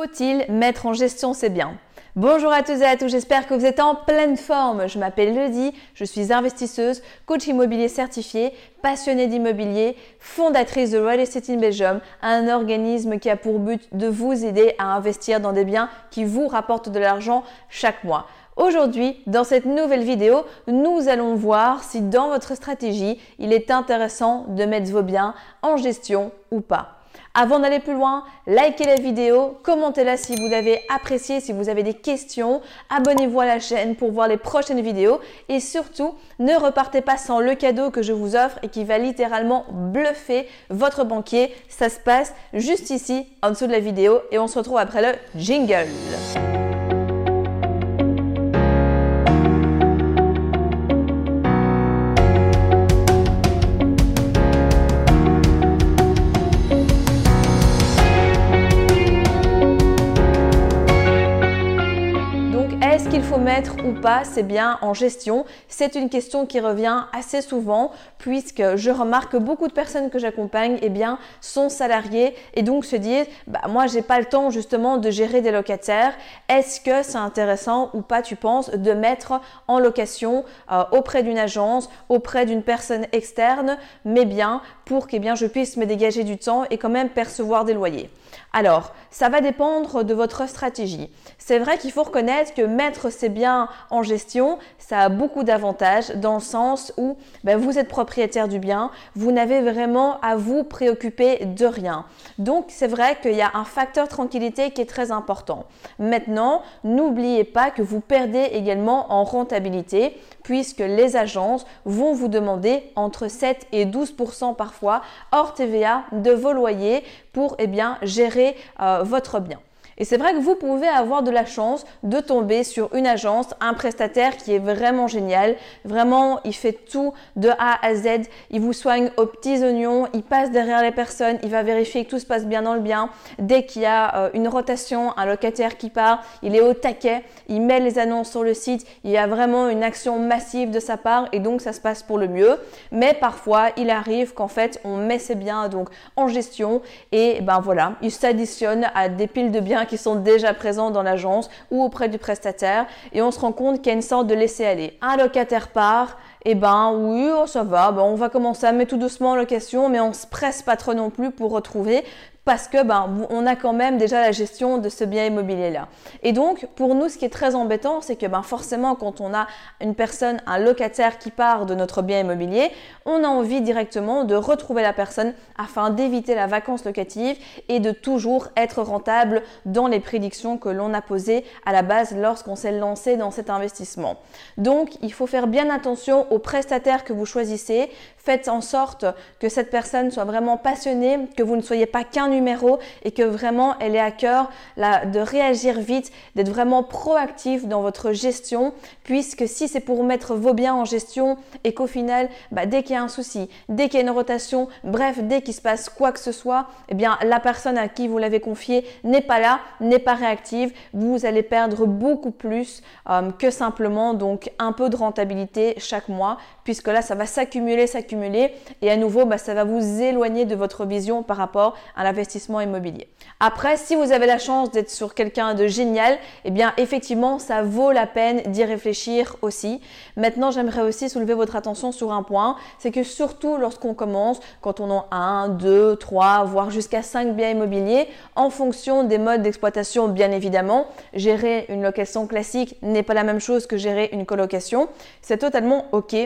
Faut-il mettre en gestion ses biens Bonjour à tous et à tous, j'espère que vous êtes en pleine forme. Je m'appelle Lydie, je suis investisseuse, coach immobilier certifié, passionnée d'immobilier, fondatrice de Real Estate in Belgium, un organisme qui a pour but de vous aider à investir dans des biens qui vous rapportent de l'argent chaque mois. Aujourd'hui, dans cette nouvelle vidéo, nous allons voir si dans votre stratégie, il est intéressant de mettre vos biens en gestion ou pas. Avant d'aller plus loin, likez la vidéo, commentez-la si vous l'avez appréciée, si vous avez des questions, abonnez-vous à la chaîne pour voir les prochaines vidéos et surtout, ne repartez pas sans le cadeau que je vous offre et qui va littéralement bluffer votre banquier. Ça se passe juste ici, en dessous de la vidéo et on se retrouve après le jingle. Mettre ou pas c'est bien en gestion C'est une question qui revient assez souvent puisque je remarque que beaucoup de personnes que j'accompagne eh bien, sont salariés et donc se disent bah, moi j'ai pas le temps justement de gérer des locataires. Est-ce que c'est intéressant ou pas tu penses de mettre en location euh, auprès d'une agence, auprès d'une personne externe? Mais bien pour que je puisse me dégager du temps et quand même percevoir des loyers alors, ça va dépendre de votre stratégie. C'est vrai qu'il faut reconnaître que mettre ses biens en gestion, ça a beaucoup d'avantages dans le sens où ben, vous êtes propriétaire du bien, vous n'avez vraiment à vous préoccuper de rien. Donc, c'est vrai qu'il y a un facteur tranquillité qui est très important. Maintenant, n'oubliez pas que vous perdez également en rentabilité puisque les agences vont vous demander entre 7 et 12% parfois hors TVA de vos loyers pour eh bien, gérer euh, votre bien. Et c'est vrai que vous pouvez avoir de la chance de tomber sur une agence, un prestataire qui est vraiment génial. Vraiment, il fait tout de A à Z. Il vous soigne aux petits oignons. Il passe derrière les personnes. Il va vérifier que tout se passe bien dans le bien. Dès qu'il y a euh, une rotation, un locataire qui part, il est au taquet. Il met les annonces sur le site. Il y a vraiment une action massive de sa part et donc ça se passe pour le mieux. Mais parfois, il arrive qu'en fait, on met ses biens donc en gestion et ben voilà, il s'additionne à des piles de biens qui sont déjà présents dans l'agence ou auprès du prestataire et on se rend compte qu'il y a une sorte de laisser-aller. Un locataire part, et eh ben oui, oh, ça va, on va commencer à mettre tout doucement en location, mais on se presse pas trop non plus pour retrouver parce que ben, on a quand même déjà la gestion de ce bien immobilier là. Et donc pour nous ce qui est très embêtant c'est que ben, forcément quand on a une personne, un locataire qui part de notre bien immobilier, on a envie directement de retrouver la personne afin d'éviter la vacance locative et de toujours être rentable dans les prédictions que l'on a posées à la base lorsqu'on s'est lancé dans cet investissement. Donc il faut faire bien attention aux prestataires que vous choisissez. Faites en sorte que cette personne soit vraiment passionnée, que vous ne soyez pas qu'un numéro et que vraiment elle est à cœur de réagir vite, d'être vraiment proactif dans votre gestion, puisque si c'est pour mettre vos biens en gestion et qu'au final, bah, dès qu'il y a un souci, dès qu'il y a une rotation, bref, dès qu'il se passe quoi que ce soit, eh bien la personne à qui vous l'avez confié n'est pas là, n'est pas réactive, vous allez perdre beaucoup plus euh, que simplement donc un peu de rentabilité chaque mois, puisque là ça va s'accumuler, s'accumuler et à nouveau bah, ça va vous éloigner de votre vision par rapport à l'investissement immobilier. Après, si vous avez la chance d'être sur quelqu'un de génial, eh bien effectivement, ça vaut la peine d'y réfléchir aussi. Maintenant, j'aimerais aussi soulever votre attention sur un point, c'est que surtout lorsqu'on commence, quand on a un, deux, trois, voire jusqu'à cinq biens immobiliers, en fonction des modes d'exploitation, bien évidemment, gérer une location classique n'est pas la même chose que gérer une colocation. C'est totalement OK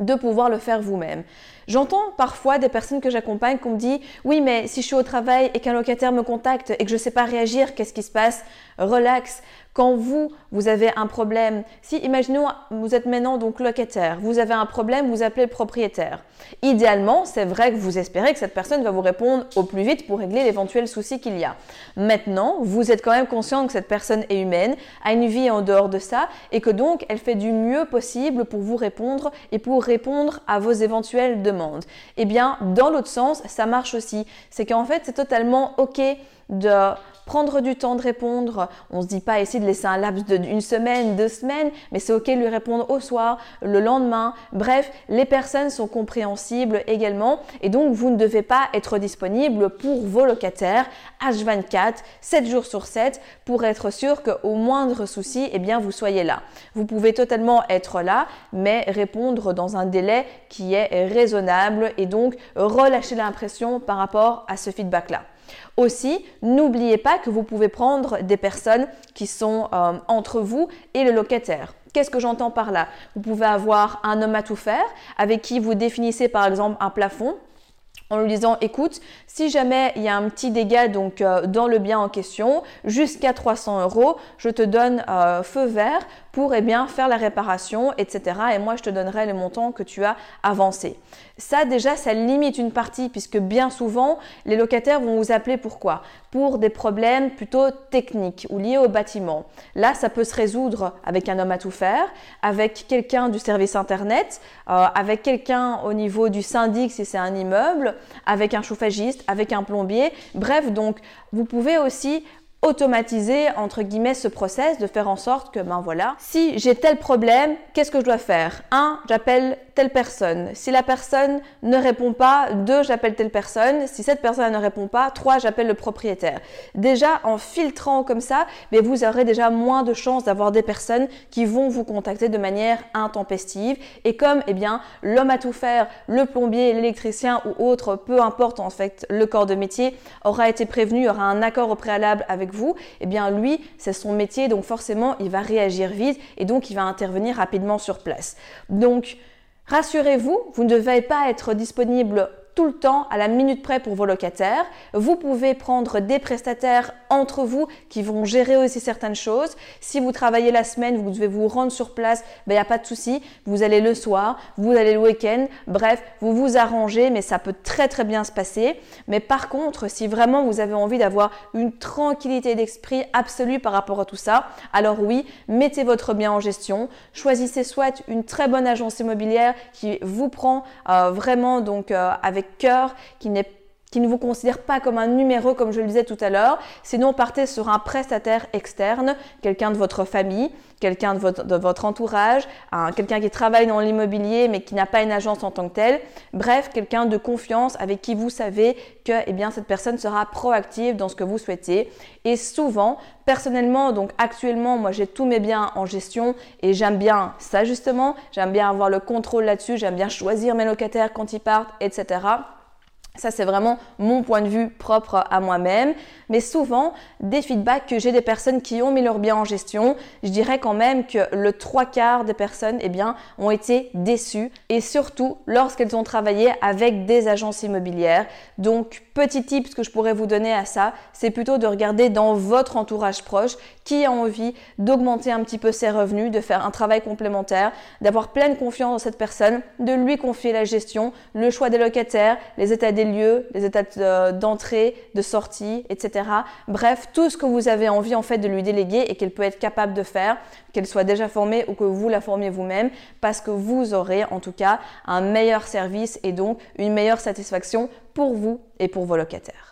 de pouvoir le faire vous-même. J'entends parfois des personnes que j'accompagne qu'on me dit oui mais si je suis au travail et qu'un locataire me contacte et que je ne sais pas réagir, qu'est-ce qui se passe? Relax. Quand vous, vous avez un problème, si imaginons vous êtes maintenant donc locataire, vous avez un problème, vous appelez le propriétaire. Idéalement, c'est vrai que vous espérez que cette personne va vous répondre au plus vite pour régler l'éventuel souci qu'il y a. Maintenant, vous êtes quand même conscient que cette personne est humaine, a une vie en dehors de ça et que donc elle fait du mieux possible pour vous répondre et pour répondre à vos éventuelles demandes. Eh bien, dans l'autre sens, ça marche aussi. C'est qu'en fait, c'est totalement OK de prendre du temps de répondre. On ne se dit pas ici de laisser un laps d'une semaine, deux semaines, mais c'est ok de lui répondre au soir, le lendemain. Bref, les personnes sont compréhensibles également et donc vous ne devez pas être disponible pour vos locataires H24, 7 jours sur 7 pour être sûr qu'au moindre souci, eh bien, vous soyez là. Vous pouvez totalement être là, mais répondre dans un délai qui est raisonnable et donc relâcher l'impression par rapport à ce feedback-là. Aussi, n'oubliez pas que vous pouvez prendre des personnes qui sont euh, entre vous et le locataire. Qu'est-ce que j'entends par là? Vous pouvez avoir un homme à tout faire avec qui vous définissez par exemple un plafond en lui disant écoute, si jamais il y a un petit dégât euh, dans le bien en question, jusqu'à 300 euros, je te donne euh, feu vert pour eh bien, faire la réparation, etc. Et moi, je te donnerai le montant que tu as avancé. Ça, déjà, ça limite une partie puisque bien souvent, les locataires vont vous appeler pourquoi? Pour des problèmes plutôt techniques ou liés au bâtiment. Là, ça peut se résoudre avec un homme à tout faire, avec quelqu'un du service Internet, euh, avec quelqu'un au niveau du syndic si c'est un immeuble, avec un chauffagiste, avec un plombier. Bref, donc, vous pouvez aussi automatiser entre guillemets ce process de faire en sorte que ben voilà si j'ai tel problème qu'est-ce que je dois faire? Un j'appelle telle personne. Si la personne ne répond pas deux j'appelle telle personne. Si cette personne ne répond pas trois j'appelle le propriétaire. Déjà en filtrant comme ça mais vous aurez déjà moins de chances d'avoir des personnes qui vont vous contacter de manière intempestive. Et comme eh bien l'homme à tout faire le plombier l'électricien ou autre peu importe en fait le corps de métier aura été prévenu aura un accord au préalable avec vous, eh bien lui, c'est son métier, donc forcément, il va réagir vite et donc il va intervenir rapidement sur place. Donc, rassurez-vous, vous ne devez pas être disponible tout le temps à la minute près pour vos locataires. Vous pouvez prendre des prestataires entre vous qui vont gérer aussi certaines choses. Si vous travaillez la semaine, vous devez vous rendre sur place, il ben, n'y a pas de souci. Vous allez le soir, vous allez le week-end. Bref, vous vous arrangez, mais ça peut très très bien se passer. Mais par contre, si vraiment vous avez envie d'avoir une tranquillité d'esprit absolue par rapport à tout ça, alors oui, mettez votre bien en gestion. Choisissez soit une très bonne agence immobilière qui vous prend euh, vraiment donc euh, avec cœur, qui qui ne vous considère pas comme un numéro comme je le disais tout à l'heure. Sinon, partez sur un prestataire externe, quelqu'un de votre famille, quelqu'un de votre, entourage, quelqu'un qui travaille dans l'immobilier mais qui n'a pas une agence en tant que telle. Bref, quelqu'un de confiance avec qui vous savez que eh bien, cette personne sera proactive dans ce que vous souhaitez. Et souvent, personnellement, donc actuellement, moi j'ai tous mes biens en gestion et j'aime bien ça justement. J'aime bien avoir le contrôle là-dessus, j'aime bien choisir mes locataires quand ils partent, etc. Ça, c'est vraiment mon point de vue propre à moi-même. Mais souvent, des feedbacks que j'ai des personnes qui ont mis leur bien en gestion, je dirais quand même que le trois quarts des personnes, eh bien, ont été déçues. Et surtout, lorsqu'elles ont travaillé avec des agences immobilières. Donc, petit tip que je pourrais vous donner à ça, c'est plutôt de regarder dans votre entourage proche qui a envie d'augmenter un petit peu ses revenus, de faire un travail complémentaire, d'avoir pleine confiance dans cette personne, de lui confier la gestion, le choix des locataires, les états des lieux, les états d'entrée, de sortie, etc. Bref, tout ce que vous avez envie en fait de lui déléguer et qu'elle peut être capable de faire, qu'elle soit déjà formée ou que vous la formiez vous-même, parce que vous aurez en tout cas un meilleur service et donc une meilleure satisfaction pour vous et pour vos locataires.